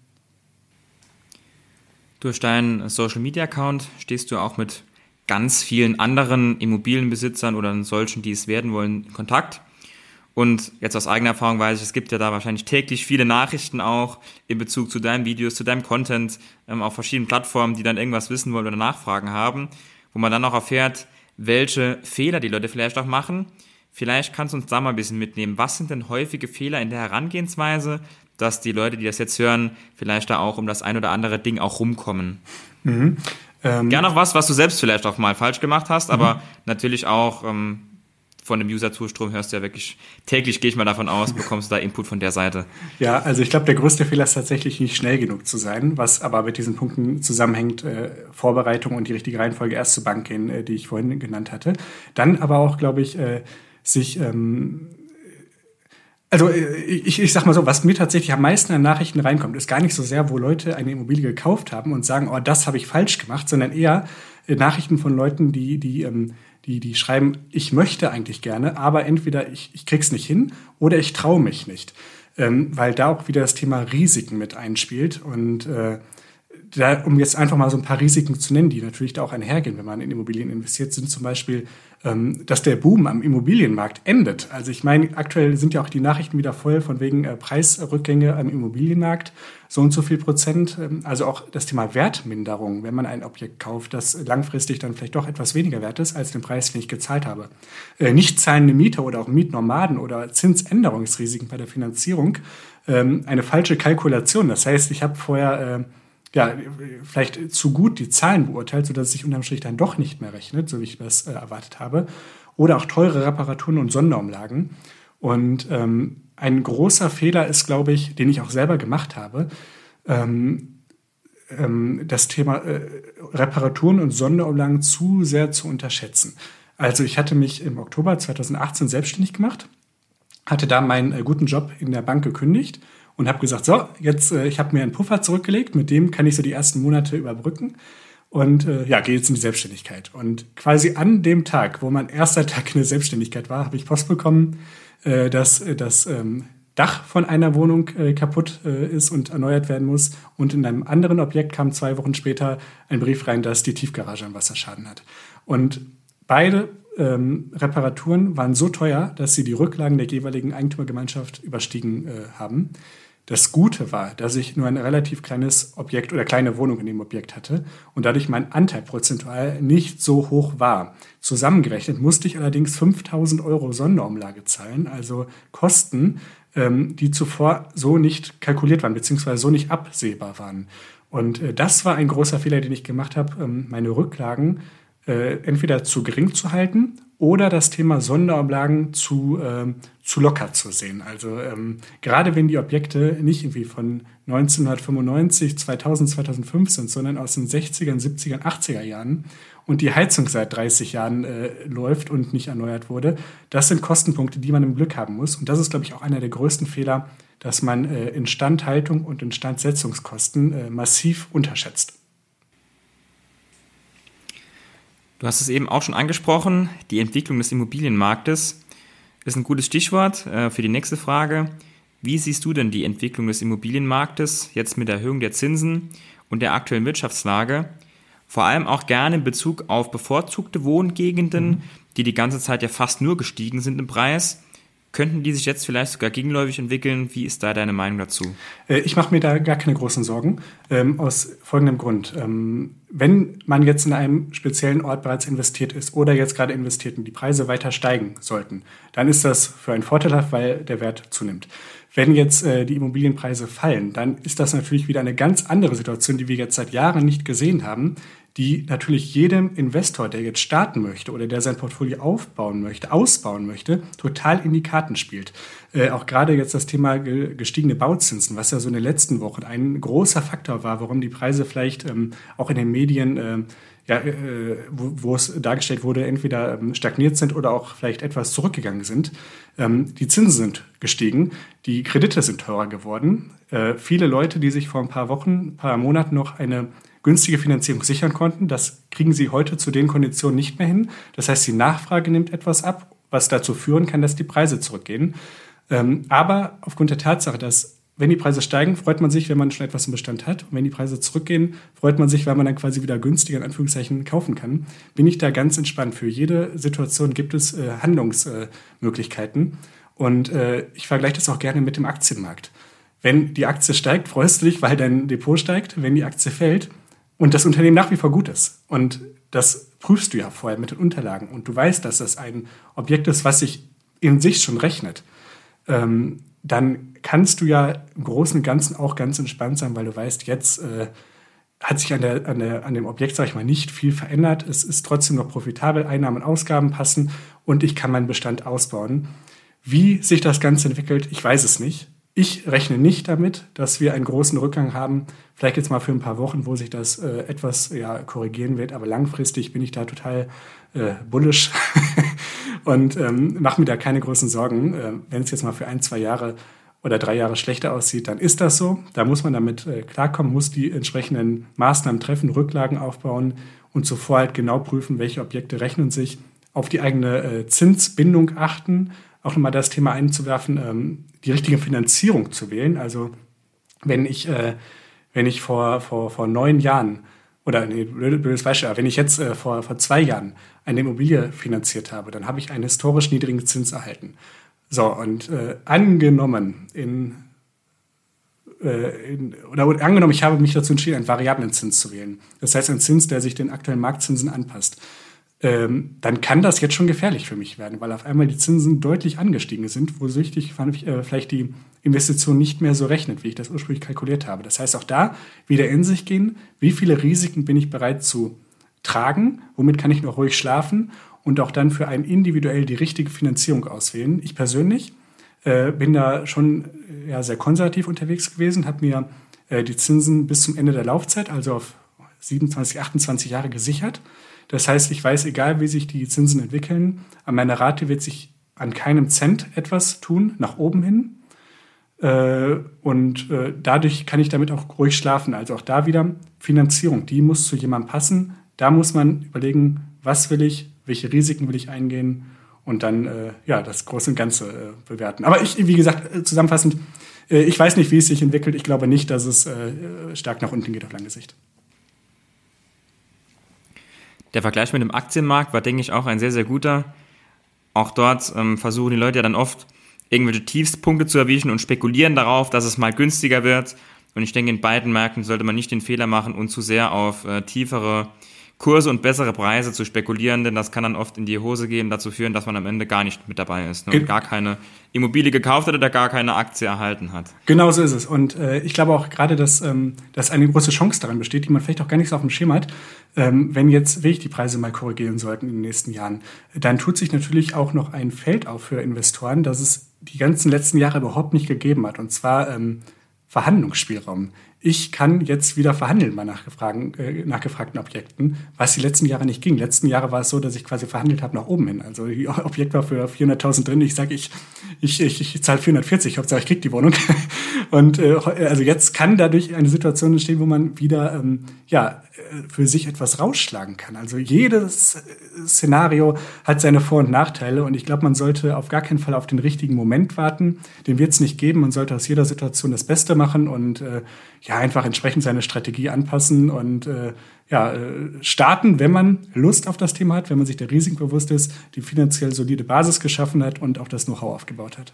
Durch deinen Social Media Account stehst du auch mit ganz vielen anderen Immobilienbesitzern oder solchen, die es werden wollen, in Kontakt. Und jetzt aus eigener Erfahrung weiß ich, es gibt ja da wahrscheinlich täglich viele Nachrichten auch in Bezug zu deinen Videos, zu deinem Content ähm, auf verschiedenen Plattformen, die dann irgendwas wissen wollen oder Nachfragen haben, wo man dann auch erfährt, welche Fehler die Leute vielleicht auch machen. Vielleicht kannst du uns da mal ein bisschen mitnehmen. Was sind denn häufige Fehler in der Herangehensweise, dass die Leute, die das jetzt hören, vielleicht da auch um das ein oder andere Ding auch rumkommen? Mhm. Ähm, Gerne auch was, was du selbst vielleicht auch mal falsch gemacht hast, aber mhm. natürlich auch ähm, von dem User-Zustrom hörst du ja wirklich täglich, gehe ich mal davon aus, bekommst du da Input von der Seite. Ja, also ich glaube, der größte Fehler ist tatsächlich nicht schnell genug zu sein, was aber mit diesen Punkten zusammenhängt, äh, Vorbereitung und die richtige Reihenfolge erst zur Bank gehen, äh, die ich vorhin genannt hatte. Dann aber auch, glaube ich, äh, sich ähm, also äh, ich, ich sag mal so, was mir tatsächlich am meisten an Nachrichten reinkommt, ist gar nicht so sehr, wo Leute eine Immobilie gekauft haben und sagen, oh, das habe ich falsch gemacht, sondern eher äh, Nachrichten von Leuten, die, die ähm, die, die schreiben, ich möchte eigentlich gerne, aber entweder ich, ich krieg's nicht hin oder ich traue mich nicht. Ähm, weil da auch wieder das Thema Risiken mit einspielt. Und äh, da, um jetzt einfach mal so ein paar Risiken zu nennen, die natürlich da auch einhergehen, wenn man in Immobilien investiert, sind zum Beispiel ähm, dass der Boom am Immobilienmarkt endet. Also ich meine, aktuell sind ja auch die Nachrichten wieder voll von wegen äh, Preisrückgänge am Immobilienmarkt, so und so viel Prozent. Ähm, also auch das Thema Wertminderung, wenn man ein Objekt kauft, das langfristig dann vielleicht doch etwas weniger wert ist als den Preis, den ich gezahlt habe. Äh, nicht zahlende Mieter oder auch Mietnomaden oder Zinsänderungsrisiken bei der Finanzierung, ähm, eine falsche Kalkulation. Das heißt, ich habe vorher äh, ja, vielleicht zu gut die Zahlen beurteilt, sodass es sich unterm Strich dann doch nicht mehr rechnet, so wie ich das äh, erwartet habe. Oder auch teure Reparaturen und Sonderumlagen. Und ähm, ein großer Fehler ist, glaube ich, den ich auch selber gemacht habe, ähm, ähm, das Thema äh, Reparaturen und Sonderumlagen zu sehr zu unterschätzen. Also ich hatte mich im Oktober 2018 selbstständig gemacht, hatte da meinen äh, guten Job in der Bank gekündigt und habe gesagt, so, jetzt, äh, ich habe mir einen Puffer zurückgelegt, mit dem kann ich so die ersten Monate überbrücken und äh, ja, gehe jetzt in die Selbstständigkeit. Und quasi an dem Tag, wo mein erster Tag in der Selbstständigkeit war, habe ich Post bekommen, äh, dass äh, das ähm, Dach von einer Wohnung äh, kaputt äh, ist und erneuert werden muss. Und in einem anderen Objekt kam zwei Wochen später ein Brief rein, dass die Tiefgarage einen Wasserschaden hat. Und beide ähm, Reparaturen waren so teuer, dass sie die Rücklagen der jeweiligen Eigentümergemeinschaft überstiegen haben. Das Gute war, dass ich nur ein relativ kleines Objekt oder kleine Wohnung in dem Objekt hatte und dadurch mein Anteil prozentual nicht so hoch war. Zusammengerechnet musste ich allerdings 5000 Euro Sonderumlage zahlen, also Kosten, ähm, die zuvor so nicht kalkuliert waren, beziehungsweise so nicht absehbar waren. Und äh, das war ein großer Fehler, den ich gemacht habe, ähm, meine Rücklagen äh, entweder zu gering zu halten oder das Thema Sonderumlagen zu, ähm, zu locker zu sehen. Also ähm, gerade wenn die Objekte nicht irgendwie von 1995, 2000, 2005 sind, sondern aus den 60er, 70er, 80er Jahren und die Heizung seit 30 Jahren äh, läuft und nicht erneuert wurde, das sind Kostenpunkte, die man im Glück haben muss. Und das ist, glaube ich, auch einer der größten Fehler, dass man äh, Instandhaltung und Instandsetzungskosten äh, massiv unterschätzt. Du hast es eben auch schon angesprochen, die Entwicklung des Immobilienmarktes ist ein gutes Stichwort äh, für die nächste Frage. Wie siehst du denn die Entwicklung des Immobilienmarktes jetzt mit der Erhöhung der Zinsen und der aktuellen Wirtschaftslage? Vor allem auch gerne in Bezug auf bevorzugte Wohngegenden, mhm. die die ganze Zeit ja fast nur gestiegen sind im Preis Könnten die sich jetzt vielleicht sogar gegenläufig entwickeln? Wie ist da deine Meinung dazu? Äh, ich mache mir da gar keine großen Sorgen, ähm, aus folgendem Grund. Ähm, wenn man jetzt in einem speziellen Ort bereits investiert ist oder jetzt gerade investiert und die Preise weiter steigen sollten, dann ist das für einen Vorteil, weil der Wert zunimmt. Wenn jetzt äh, die Immobilienpreise fallen, dann ist das natürlich wieder eine ganz andere Situation, die wir jetzt seit Jahren nicht gesehen haben, die natürlich jedem Investor, der jetzt starten möchte oder der sein Portfolio aufbauen möchte, ausbauen möchte, total in die Karten spielt. Äh, auch gerade jetzt das Thema gestiegene Bauzinsen, was ja so in den letzten Wochen ein großer Faktor war, warum die Preise vielleicht ähm, auch in den Medien äh, ja, äh, wo, wo es dargestellt wurde, entweder ähm, stagniert sind oder auch vielleicht etwas zurückgegangen sind. Ähm, die Zinsen sind gestiegen, die Kredite sind teurer geworden. Äh, viele Leute, die sich vor ein paar Wochen, ein paar Monaten noch eine günstige Finanzierung sichern konnten. Das kriegen sie heute zu den Konditionen nicht mehr hin. Das heißt, die Nachfrage nimmt etwas ab, was dazu führen kann, dass die Preise zurückgehen. Ähm, aber aufgrund der Tatsache, dass wenn die Preise steigen, freut man sich, wenn man schon etwas im Bestand hat. Und wenn die Preise zurückgehen, freut man sich, weil man dann quasi wieder günstiger in Anführungszeichen kaufen kann. Bin ich da ganz entspannt. Für jede Situation gibt es äh, Handlungsmöglichkeiten. Und äh, ich vergleiche das auch gerne mit dem Aktienmarkt. Wenn die Aktie steigt, freust du dich, weil dein Depot steigt. Wenn die Aktie fällt, und das Unternehmen nach wie vor gut ist. Und das prüfst du ja vorher mit den Unterlagen. Und du weißt, dass das ein Objekt ist, was sich in sich schon rechnet. Ähm, dann kannst du ja im Großen und Ganzen auch ganz entspannt sein, weil du weißt, jetzt äh, hat sich an, der, an, der, an dem Objekt, sag ich mal, nicht viel verändert. Es ist trotzdem noch profitabel, Einnahmen und Ausgaben passen und ich kann meinen Bestand ausbauen. Wie sich das Ganze entwickelt, ich weiß es nicht. Ich rechne nicht damit, dass wir einen großen Rückgang haben. Vielleicht jetzt mal für ein paar Wochen, wo sich das äh, etwas ja, korrigieren wird. Aber langfristig bin ich da total äh, bullisch und ähm, mache mir da keine großen Sorgen. Äh, Wenn es jetzt mal für ein, zwei Jahre oder drei Jahre schlechter aussieht, dann ist das so. Da muss man damit äh, klarkommen, muss die entsprechenden Maßnahmen treffen, Rücklagen aufbauen und zuvor halt genau prüfen, welche Objekte rechnen sich, auf die eigene äh, Zinsbindung achten auch nochmal das Thema einzuwerfen, ähm, die richtige Finanzierung zu wählen. Also wenn ich, äh, wenn ich vor, vor, vor neun Jahren oder nee, blödes Beispiel, wenn ich jetzt äh, vor, vor zwei Jahren eine Immobilie finanziert habe, dann habe ich einen historisch niedrigen Zins erhalten. So, und äh, angenommen in, äh, in, oder angenommen, ich habe mich dazu entschieden, einen variablen Zins zu wählen. Das heißt, einen Zins, der sich den aktuellen Marktzinsen anpasst ähm, dann kann das jetzt schon gefährlich für mich werden, weil auf einmal die Zinsen deutlich angestiegen sind, wo süchtig äh, vielleicht die Investition nicht mehr so rechnet, wie ich das ursprünglich kalkuliert habe. Das heißt, auch da wieder in sich gehen, wie viele Risiken bin ich bereit zu tragen, womit kann ich noch ruhig schlafen und auch dann für einen individuell die richtige Finanzierung auswählen. Ich persönlich äh, bin da schon äh, ja, sehr konservativ unterwegs gewesen, habe mir äh, die Zinsen bis zum Ende der Laufzeit, also auf 27, 28 Jahre gesichert das heißt, ich weiß, egal wie sich die Zinsen entwickeln, an meiner Rate wird sich an keinem Cent etwas tun, nach oben hin. Äh, und äh, dadurch kann ich damit auch ruhig schlafen. Also auch da wieder Finanzierung, die muss zu jemandem passen. Da muss man überlegen, was will ich, welche Risiken will ich eingehen und dann äh, ja das Große und Ganze bewerten. Aber ich, wie gesagt, zusammenfassend, ich weiß nicht, wie es sich entwickelt. Ich glaube nicht, dass es stark nach unten geht auf lange Sicht. Der Vergleich mit dem Aktienmarkt war, denke ich, auch ein sehr, sehr guter. Auch dort ähm, versuchen die Leute ja dann oft, irgendwelche Tiefspunkte zu erwischen und spekulieren darauf, dass es mal günstiger wird. Und ich denke, in beiden Märkten sollte man nicht den Fehler machen und zu sehr auf äh, tiefere Kurse und bessere Preise zu spekulieren, denn das kann dann oft in die Hose gehen, dazu führen, dass man am Ende gar nicht mit dabei ist ne, und gar keine Immobilie gekauft hat oder gar keine Aktie erhalten hat. Genau so ist es. Und äh, ich glaube auch gerade, dass, ähm, dass eine große Chance daran besteht, die man vielleicht auch gar nicht so auf dem Schirm hat, ähm, wenn jetzt wirklich die Preise mal korrigieren sollten in den nächsten Jahren. Dann tut sich natürlich auch noch ein Feld auf für Investoren, das es die ganzen letzten Jahre überhaupt nicht gegeben hat. Und zwar ähm, Verhandlungsspielraum. Ich kann jetzt wieder verhandeln bei nachgefragten, äh, nachgefragten Objekten, was die letzten Jahre nicht ging. Letzten Jahre war es so, dass ich quasi verhandelt habe nach oben hin. Also die Objekt war für 400.000 drin. Ich sage, ich, ich, ich, ich zahle 440, Hauptsache ich krieg die Wohnung. Und äh, also jetzt kann dadurch eine Situation entstehen, wo man wieder ähm, ja, für sich etwas rausschlagen kann. Also jedes Szenario hat seine Vor- und Nachteile und ich glaube, man sollte auf gar keinen Fall auf den richtigen Moment warten. Den wird es nicht geben. Man sollte aus jeder Situation das Beste machen und äh, ja einfach entsprechend seine Strategie anpassen und äh, ja, äh, starten, wenn man Lust auf das Thema hat, wenn man sich der Risiken bewusst ist, die finanziell solide Basis geschaffen hat und auch das Know-how aufgebaut hat.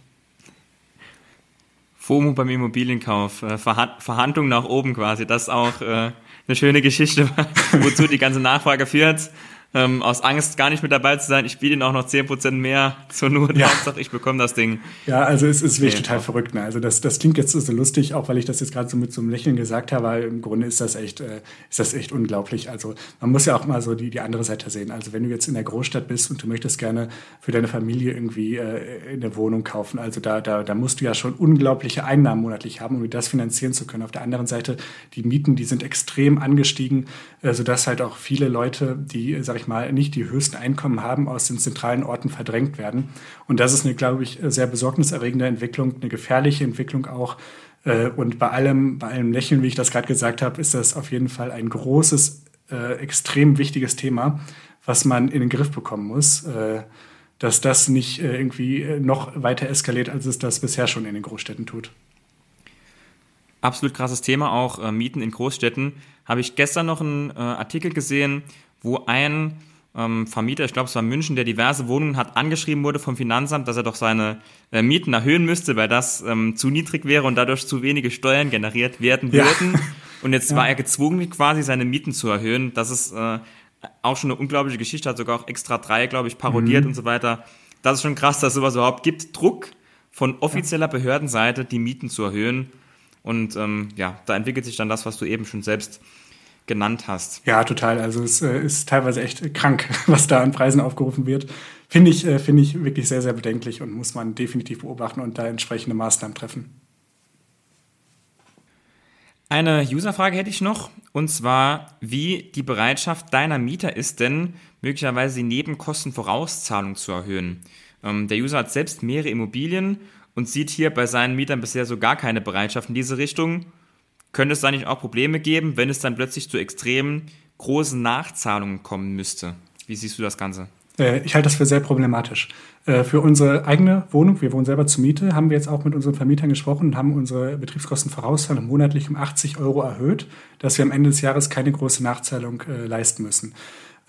FOMO beim Immobilienkauf, äh, Verhandlung nach oben quasi, das ist auch äh, eine schöne Geschichte, wozu die ganze Nachfrage führt ähm, aus Angst gar nicht mit dabei zu sein. Ich spiele ihn auch noch zehn Prozent mehr zur Not. Ja. Hauptsache, ich bekomme das Ding. Ja, also es ist wirklich okay. total verrückt. Ne? Also das, das klingt jetzt so lustig, auch weil ich das jetzt gerade so mit so einem Lächeln gesagt habe, weil im Grunde ist das echt, äh, ist das echt unglaublich. Also man muss ja auch mal so die, die andere Seite sehen. Also wenn du jetzt in der Großstadt bist und du möchtest gerne für deine Familie irgendwie äh, eine Wohnung kaufen, also da, da, da musst du ja schon unglaubliche Einnahmen monatlich haben, um das finanzieren zu können. Auf der anderen Seite, die Mieten, die sind extrem angestiegen, äh, sodass halt auch viele Leute, die, sag ich mal, nicht die höchsten Einkommen haben, aus den zentralen Orten verdrängt werden. Und das ist eine, glaube ich, sehr besorgniserregende Entwicklung, eine gefährliche Entwicklung auch. Äh, und bei allem, bei allem Lächeln, wie ich das gerade gesagt habe, ist das auf jeden Fall ein großes, äh, extrem wichtiges Thema, was man in den Griff bekommen muss, äh, dass das nicht irgendwie noch weiter eskaliert, als es das bisher schon in den Großstädten tut. Absolut krasses Thema, auch äh, Mieten in Großstädten. Habe ich gestern noch einen äh, Artikel gesehen, wo ein ähm, Vermieter, ich glaube es war München, der diverse Wohnungen hat, angeschrieben wurde vom Finanzamt, dass er doch seine äh, Mieten erhöhen müsste, weil das ähm, zu niedrig wäre und dadurch zu wenige Steuern generiert werden würden. Ja. Und jetzt ja. war er gezwungen, quasi seine Mieten zu erhöhen. Das ist äh, auch schon eine unglaubliche Geschichte, hat sogar auch extra drei, glaube ich, parodiert mhm. und so weiter. Das ist schon krass, dass es sowas überhaupt gibt. Druck von offizieller Behördenseite, die Mieten zu erhöhen. Und ähm, ja, da entwickelt sich dann das, was du eben schon selbst genannt hast. Ja, total. Also es äh, ist teilweise echt krank, was da an Preisen aufgerufen wird. Finde ich, äh, finde ich wirklich sehr, sehr bedenklich und muss man definitiv beobachten und da entsprechende Maßnahmen treffen. Eine Userfrage hätte ich noch, und zwar, wie die Bereitschaft deiner Mieter ist denn, möglicherweise die Nebenkostenvorauszahlung zu erhöhen. Ähm, der User hat selbst mehrere Immobilien und sieht hier bei seinen Mietern bisher so gar keine Bereitschaft in diese Richtung könnte es da nicht auch Probleme geben, wenn es dann plötzlich zu extremen großen Nachzahlungen kommen müsste? Wie siehst du das Ganze? Äh, ich halte das für sehr problematisch. Äh, für unsere eigene Wohnung, wir wohnen selber zur Miete, haben wir jetzt auch mit unseren Vermietern gesprochen und haben unsere Betriebskostenvorauszahlung monatlich um 80 Euro erhöht, dass wir am Ende des Jahres keine große Nachzahlung äh, leisten müssen.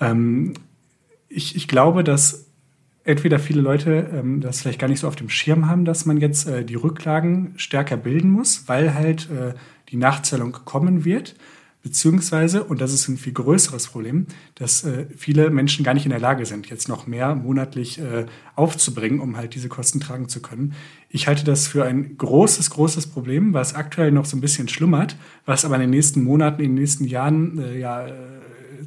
Ähm, ich, ich glaube, dass entweder viele Leute ähm, das vielleicht gar nicht so auf dem Schirm haben, dass man jetzt die Rücklagen stärker bilden muss, weil halt die Nachzahlung kommen wird, beziehungsweise, und das ist ein viel größeres Problem, dass äh, viele Menschen gar nicht in der Lage sind, jetzt noch mehr monatlich äh, aufzubringen, um halt diese Kosten tragen zu können. Ich halte das für ein großes, großes Problem, was aktuell noch so ein bisschen schlummert, was aber in den nächsten Monaten, in den nächsten Jahren äh, ja äh,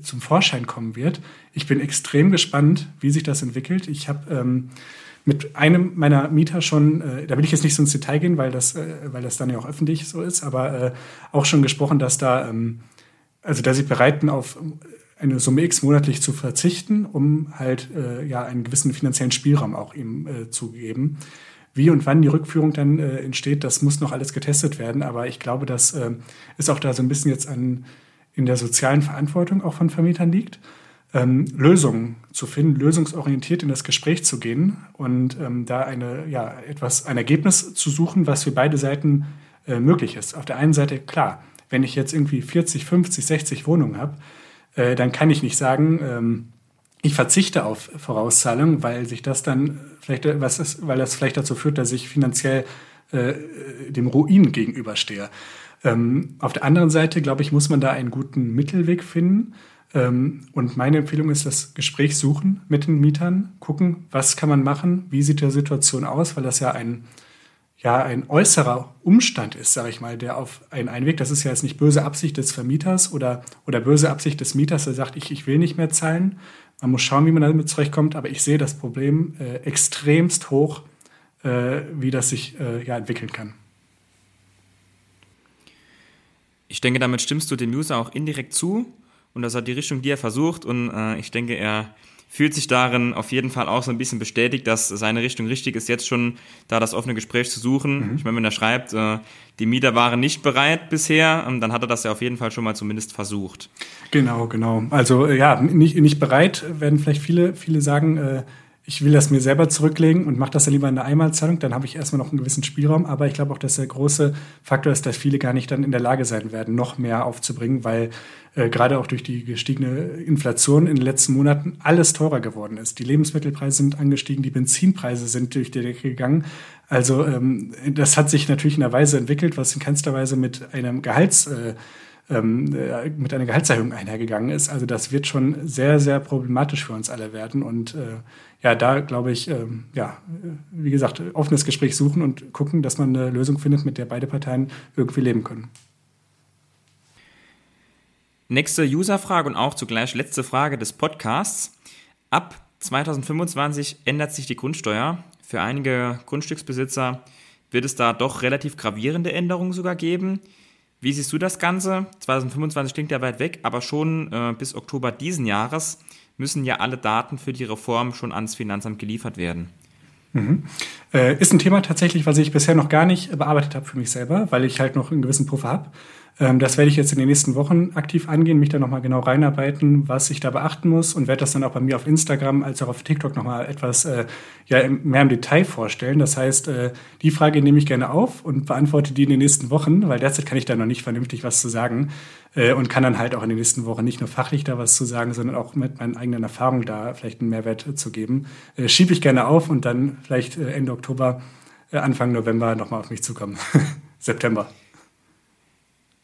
zum Vorschein kommen wird. Ich bin extrem gespannt, wie sich das entwickelt. Ich habe ähm, mit einem meiner Mieter schon, äh, da will ich jetzt nicht so ins Detail gehen, weil das, äh, weil das dann ja auch öffentlich so ist, aber äh, auch schon gesprochen, dass da, ähm, also da sie bereiten, auf eine Summe X monatlich zu verzichten, um halt äh, ja einen gewissen finanziellen Spielraum auch ihm äh, zu geben. Wie und wann die Rückführung dann äh, entsteht, das muss noch alles getestet werden, aber ich glaube, dass äh, es auch da so ein bisschen jetzt an in der sozialen Verantwortung auch von Vermietern liegt ähm, Lösungen zu finden, lösungsorientiert in das Gespräch zu gehen und ähm, da eine, ja, etwas, ein Ergebnis zu suchen, was für beide Seiten äh, möglich ist. Auf der einen Seite, klar, wenn ich jetzt irgendwie 40, 50, 60 Wohnungen habe, äh, dann kann ich nicht sagen, ähm, ich verzichte auf Vorauszahlungen, weil sich das dann vielleicht, was ist, weil das vielleicht dazu führt, dass ich finanziell äh, dem Ruin gegenüberstehe. Ähm, auf der anderen Seite, glaube ich, muss man da einen guten Mittelweg finden und meine Empfehlung ist das Gespräch suchen mit den Mietern, gucken, was kann man machen, wie sieht die Situation aus, weil das ja ein, ja, ein äußerer Umstand ist, sage ich mal, der auf einen einwirkt. Das ist ja jetzt nicht böse Absicht des Vermieters oder, oder böse Absicht des Mieters, der sagt, ich, ich will nicht mehr zahlen. Man muss schauen, wie man damit zurechtkommt, aber ich sehe das Problem äh, extremst hoch, äh, wie das sich äh, ja, entwickeln kann. Ich denke, damit stimmst du dem User auch indirekt zu und das hat die Richtung, die er versucht und äh, ich denke, er fühlt sich darin auf jeden Fall auch so ein bisschen bestätigt, dass seine Richtung richtig ist, jetzt schon da das offene Gespräch zu suchen. Mhm. Ich meine, wenn er schreibt, äh, die Mieter waren nicht bereit bisher, ähm, dann hat er das ja auf jeden Fall schon mal zumindest versucht. Genau, genau. Also ja, nicht, nicht bereit werden vielleicht viele, viele sagen, äh, ich will das mir selber zurücklegen und mache das dann lieber in der Einmalzahlung, dann habe ich erstmal noch einen gewissen Spielraum. Aber ich glaube auch, dass der große Faktor ist, dass viele gar nicht dann in der Lage sein werden, noch mehr aufzubringen, weil äh, gerade auch durch die gestiegene Inflation in den letzten Monaten alles teurer geworden ist. Die Lebensmittelpreise sind angestiegen, die Benzinpreise sind durch die Decke gegangen. Also ähm, das hat sich natürlich in einer Weise entwickelt, was in keinster Weise mit einem Gehalts äh, ähm, äh, mit einer Gehaltserhöhung einhergegangen ist. Also das wird schon sehr, sehr problematisch für uns alle werden. Und äh, ja, da glaube ich, ähm, ja, wie gesagt, offenes Gespräch suchen und gucken, dass man eine Lösung findet, mit der beide Parteien irgendwie leben können. Nächste Userfrage und auch zugleich letzte Frage des Podcasts. Ab 2025 ändert sich die Grundsteuer. Für einige Grundstücksbesitzer wird es da doch relativ gravierende Änderungen sogar geben. Wie siehst du das Ganze? 2025 klingt ja weit weg, aber schon äh, bis Oktober diesen Jahres müssen ja alle Daten für die Reform schon ans Finanzamt geliefert werden. Mhm. Äh, ist ein Thema tatsächlich, was ich bisher noch gar nicht bearbeitet habe für mich selber, weil ich halt noch einen gewissen Puffer habe. Ähm, das werde ich jetzt in den nächsten Wochen aktiv angehen, mich da nochmal genau reinarbeiten, was ich da beachten muss und werde das dann auch bei mir auf Instagram als auch auf TikTok nochmal etwas äh, ja, mehr im Detail vorstellen. Das heißt, äh, die Frage nehme ich gerne auf und beantworte die in den nächsten Wochen, weil derzeit kann ich da noch nicht vernünftig was zu sagen äh, und kann dann halt auch in den nächsten Wochen nicht nur fachlich da was zu sagen, sondern auch mit meinen eigenen Erfahrungen da vielleicht einen Mehrwert zu geben. Äh, schiebe ich gerne auf und dann vielleicht äh, Ende Oktober, äh, Anfang November nochmal auf mich zukommen. September.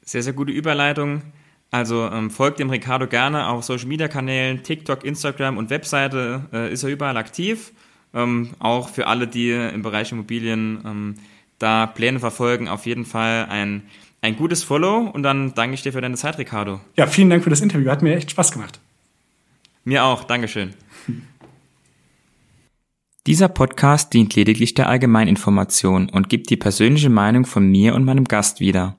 Sehr, sehr gute Überleitung. Also ähm, folgt dem Ricardo gerne auf Social Media Kanälen, TikTok, Instagram und Webseite äh, ist er überall aktiv. Ähm, auch für alle, die im Bereich Immobilien ähm, da Pläne verfolgen, auf jeden Fall ein, ein gutes Follow und dann danke ich dir für deine Zeit, Ricardo. Ja, vielen Dank für das Interview. Hat mir echt Spaß gemacht. Mir auch. Dankeschön. Dieser Podcast dient lediglich der Allgemeininformation und gibt die persönliche Meinung von mir und meinem Gast wieder.